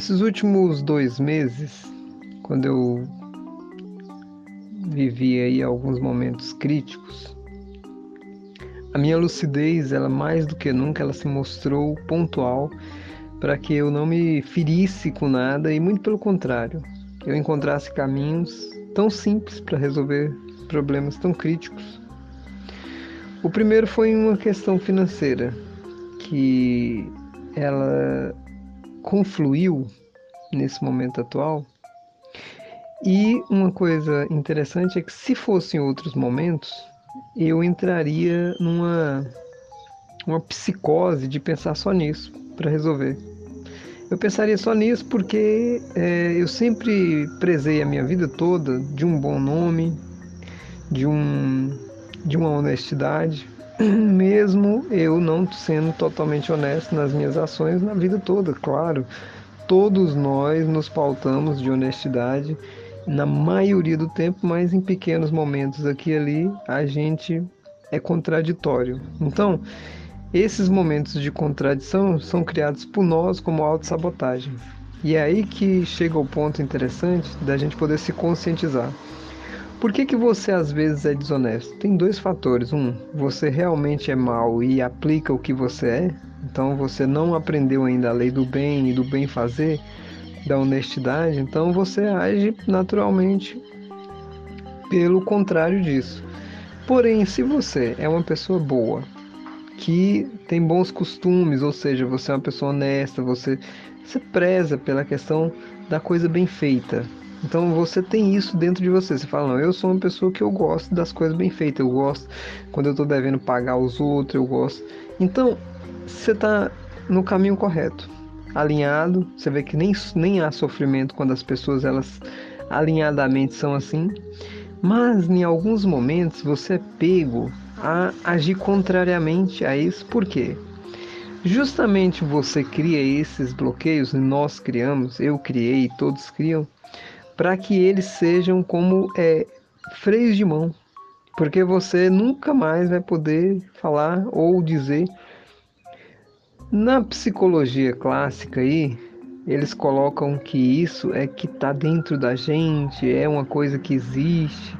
Esses últimos dois meses, quando eu vivi aí alguns momentos críticos, a minha lucidez, ela mais do que nunca, ela se mostrou pontual para que eu não me ferisse com nada e muito pelo contrário, eu encontrasse caminhos tão simples para resolver problemas tão críticos. O primeiro foi uma questão financeira, que ela confluiu nesse momento atual. E uma coisa interessante é que se fossem outros momentos, eu entraria numa uma psicose de pensar só nisso para resolver. Eu pensaria só nisso porque é, eu sempre prezei a minha vida toda de um bom nome, de, um, de uma honestidade, mesmo eu não sendo totalmente honesto nas minhas ações na vida toda, claro. Todos nós nos pautamos de honestidade na maioria do tempo, mas em pequenos momentos aqui e ali a gente é contraditório. Então, esses momentos de contradição são criados por nós como autossabotagem. E é aí que chega o ponto interessante da gente poder se conscientizar. Por que, que você às vezes é desonesto? Tem dois fatores. Um, você realmente é mal e aplica o que você é, então você não aprendeu ainda a lei do bem e do bem fazer, da honestidade, então você age naturalmente pelo contrário disso. Porém, se você é uma pessoa boa, que tem bons costumes, ou seja, você é uma pessoa honesta, você, você preza pela questão da coisa bem feita. Então você tem isso dentro de você. Você fala, não, eu sou uma pessoa que eu gosto das coisas bem feitas, eu gosto quando eu estou devendo pagar os outros, eu gosto. Então você está no caminho correto, alinhado. Você vê que nem, nem há sofrimento quando as pessoas elas alinhadamente são assim. Mas em alguns momentos você é pego a agir contrariamente a isso. Por quê? Justamente você cria esses bloqueios, nós criamos, eu criei, todos criam, para que eles sejam como é, freios de mão, porque você nunca mais vai poder falar ou dizer. Na psicologia clássica aí, eles colocam que isso é que está dentro da gente, é uma coisa que existe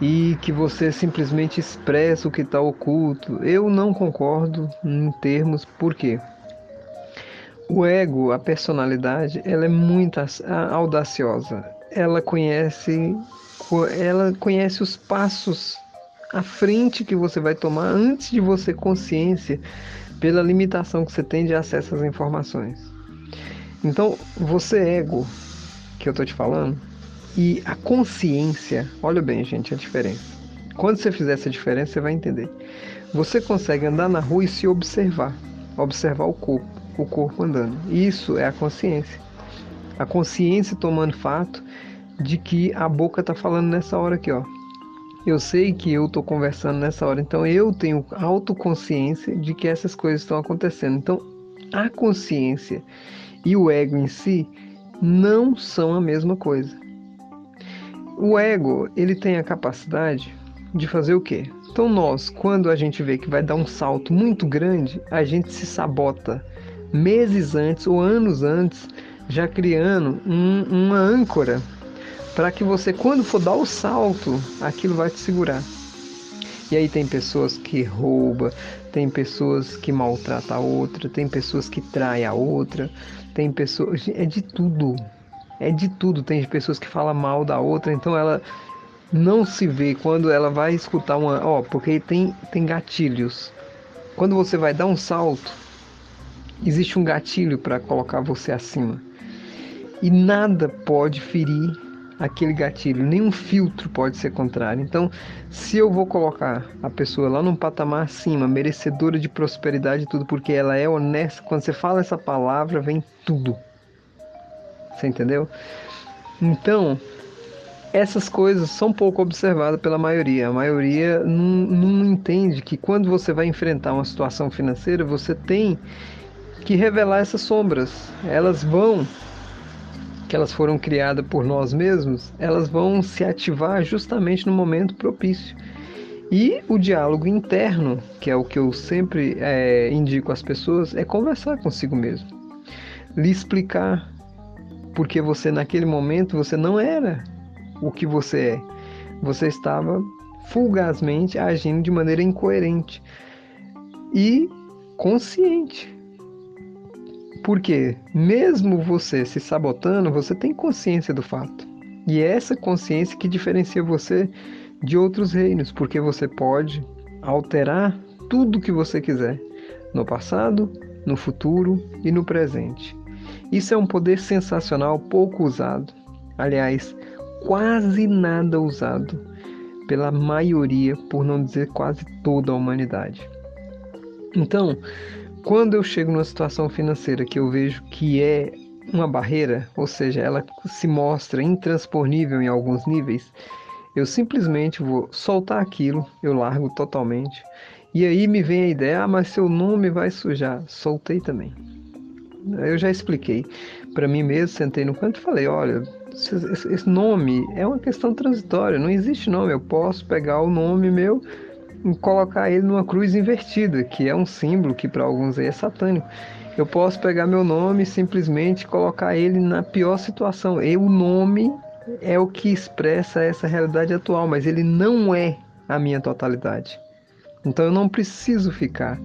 e que você simplesmente expressa o que está oculto. Eu não concordo em termos, por quê? O ego, a personalidade, ela é muito audaciosa. Ela conhece, ela conhece os passos à frente que você vai tomar antes de você consciência pela limitação que você tem de acesso às informações. Então, você ego, que eu estou te falando, e a consciência, olha bem, gente, a diferença. Quando você fizer essa diferença, você vai entender. Você consegue andar na rua e se observar, observar o corpo, o corpo andando. Isso é a consciência. A consciência tomando fato de que a boca está falando nessa hora aqui, ó. Eu sei que eu estou conversando nessa hora, então eu tenho autoconsciência de que essas coisas estão acontecendo. Então, a consciência e o ego em si não são a mesma coisa. O ego, ele tem a capacidade de fazer o quê? Então nós, quando a gente vê que vai dar um salto muito grande, a gente se sabota meses antes ou anos antes, já criando um, uma âncora para que você, quando for dar o salto, aquilo vai te segurar. E aí tem pessoas que rouba, tem pessoas que maltrata a outra, tem pessoas que trai a outra, tem pessoas, é de tudo é de tudo. Tem pessoas que falam mal da outra, então ela não se vê quando ela vai escutar uma. Ó, porque tem, tem gatilhos. Quando você vai dar um salto, existe um gatilho para colocar você acima. E nada pode ferir aquele gatilho, nenhum filtro pode ser contrário. Então, se eu vou colocar a pessoa lá num patamar acima, merecedora de prosperidade e tudo, porque ela é honesta, quando você fala essa palavra, vem tudo. Você entendeu? Então, essas coisas são pouco observadas pela maioria. A maioria não, não, entende que quando você vai enfrentar uma situação financeira, você tem que revelar essas sombras. Elas vão, que elas foram criadas por nós mesmos, elas vão se ativar justamente no momento propício. E o diálogo interno, que é o que eu sempre é, indico às pessoas, é conversar consigo mesmo. Lhe explicar porque você naquele momento você não era o que você é. Você estava fulgazmente agindo de maneira incoerente e consciente. Porque mesmo você se sabotando, você tem consciência do fato. E é essa consciência que diferencia você de outros reinos, porque você pode alterar tudo que você quiser, no passado, no futuro e no presente. Isso é um poder sensacional pouco usado. Aliás, quase nada usado pela maioria, por não dizer quase toda a humanidade. Então, quando eu chego numa situação financeira que eu vejo que é uma barreira, ou seja, ela se mostra intransponível em alguns níveis, eu simplesmente vou soltar aquilo, eu largo totalmente. E aí me vem a ideia, ah, mas seu nome vai sujar. Soltei também. Eu já expliquei para mim mesmo, sentei no canto e falei, olha, esse nome é uma questão transitória, não existe nome. Eu posso pegar o nome meu colocar ele numa cruz invertida, que é um símbolo que para alguns aí é satânico. Eu posso pegar meu nome e simplesmente colocar ele na pior situação. E o nome é o que expressa essa realidade atual, mas ele não é a minha totalidade. Então eu não preciso ficar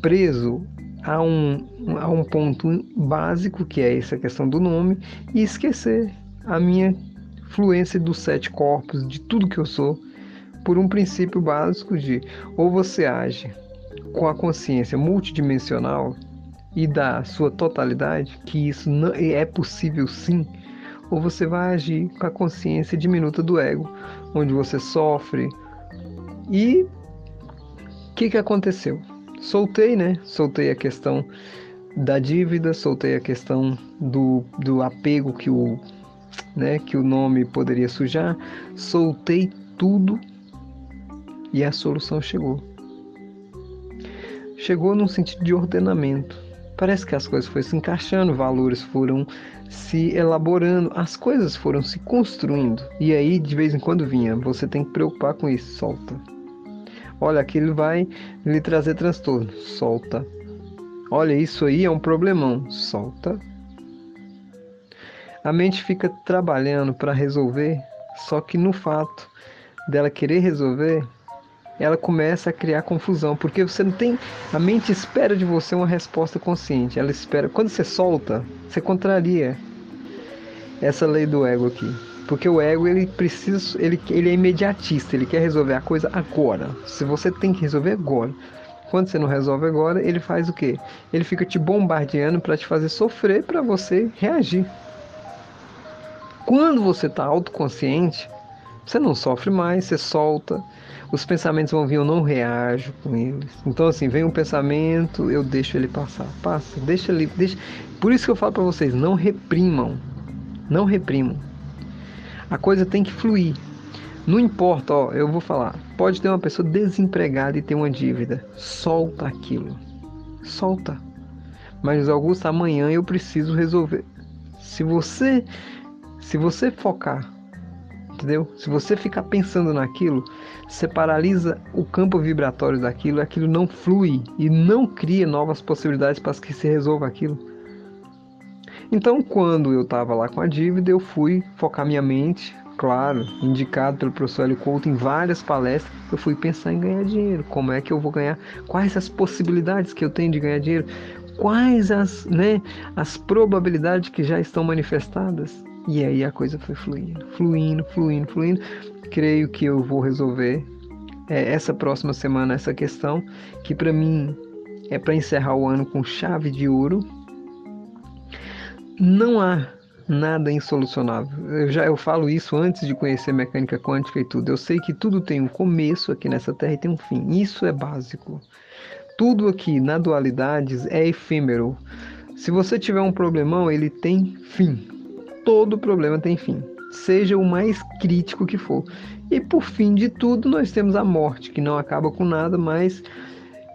preso a um, a um ponto básico, que é essa questão do nome, e esquecer a minha fluência dos sete corpos, de tudo que eu sou, por um princípio básico de ou você age com a consciência multidimensional e da sua totalidade, que isso não, é possível sim, ou você vai agir com a consciência diminuta do ego, onde você sofre. E o que, que aconteceu? Soltei, né? Soltei a questão da dívida, soltei a questão do, do apego que o, né, que o nome poderia sujar, soltei tudo e a solução chegou. Chegou num sentido de ordenamento. Parece que as coisas foram se encaixando, valores foram se elaborando, as coisas foram se construindo. E aí, de vez em quando vinha, você tem que preocupar com isso, solta. Olha, aquilo vai lhe trazer transtorno, solta. Olha, isso aí é um problemão, solta. A mente fica trabalhando para resolver, só que no fato dela querer resolver, ela começa a criar confusão, porque você não tem. A mente espera de você uma resposta consciente. Ela espera. Quando você solta, você contraria essa lei do ego aqui. Porque o ego ele precisa, ele, ele é imediatista, ele quer resolver a coisa agora. Se você tem que resolver agora. Quando você não resolve agora, ele faz o quê? Ele fica te bombardeando para te fazer sofrer para você reagir. Quando você está autoconsciente, você não sofre mais, você solta, os pensamentos vão vir, eu não reajo com eles. Então, assim, vem um pensamento, eu deixo ele passar. Passa, deixa ele. Deixa... Por isso que eu falo para vocês: não reprimam. Não reprimam. A coisa tem que fluir. Não importa, ó, eu vou falar. Pode ter uma pessoa desempregada e ter uma dívida. Solta aquilo. Solta. Mas Augusto, amanhã eu preciso resolver. Se você se você focar entendeu? Se você ficar pensando naquilo, você paralisa o campo vibratório daquilo, aquilo não flui e não cria novas possibilidades para que se resolva aquilo. Então, quando eu estava lá com a dívida, eu fui focar minha mente, claro, indicado pelo professor Hélio Couto em várias palestras, eu fui pensar em ganhar dinheiro. Como é que eu vou ganhar? Quais as possibilidades que eu tenho de ganhar dinheiro? Quais as, né, as probabilidades que já estão manifestadas? E aí a coisa foi fluindo, fluindo, fluindo, fluindo. Creio que eu vou resolver é, essa próxima semana essa questão, que para mim é para encerrar o ano com chave de ouro. Não há nada insolucionável. Eu já eu falo isso antes de conhecer mecânica quântica e tudo. Eu sei que tudo tem um começo aqui nessa Terra e tem um fim. Isso é básico. Tudo aqui na dualidade é efêmero. Se você tiver um problemão, ele tem fim todo problema tem fim, seja o mais crítico que for. E por fim de tudo, nós temos a morte, que não acaba com nada, mas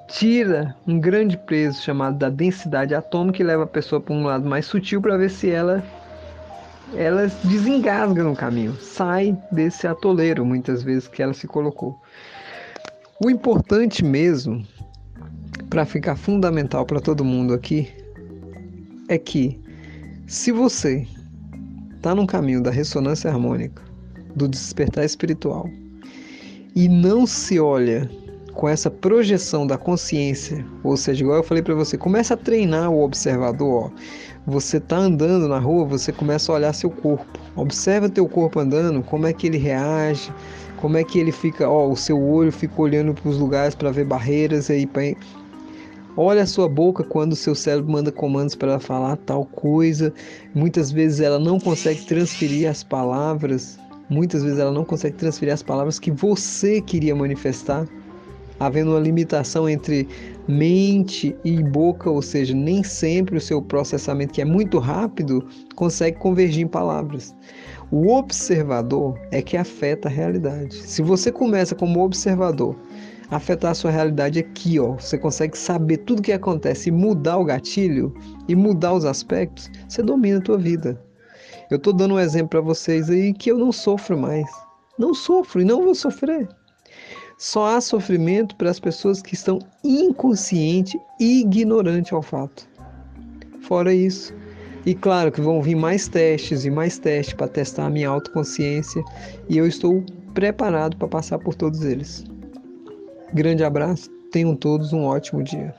tira um grande peso chamado da densidade atômica e leva a pessoa para um lado mais sutil para ver se ela ela desengasga no caminho, sai desse atoleiro muitas vezes que ela se colocou. O importante mesmo, para ficar fundamental para todo mundo aqui, é que se você está no caminho da ressonância harmônica, do despertar espiritual, e não se olha com essa projeção da consciência, ou seja, igual eu falei para você, começa a treinar o observador. Ó. Você tá andando na rua, você começa a olhar seu corpo. Observa teu corpo andando, como é que ele reage, como é que ele fica, ó, o seu olho fica olhando para os lugares para ver barreiras aí. Olha a sua boca quando o seu cérebro manda comandos para ela falar tal coisa. Muitas vezes ela não consegue transferir as palavras. Muitas vezes ela não consegue transferir as palavras que você queria manifestar havendo uma limitação entre mente e boca, ou seja, nem sempre o seu processamento, que é muito rápido, consegue convergir em palavras. O observador é que afeta a realidade. Se você começa como observador, afetar a sua realidade aqui, ó, você consegue saber tudo o que acontece e mudar o gatilho e mudar os aspectos, você domina a tua vida. Eu estou dando um exemplo para vocês aí que eu não sofro mais. Não sofro e não vou sofrer. Só há sofrimento para as pessoas que estão inconsciente e ignorante ao fato. Fora isso, e claro que vão vir mais testes e mais testes para testar a minha autoconsciência e eu estou preparado para passar por todos eles. Grande abraço, tenham todos um ótimo dia.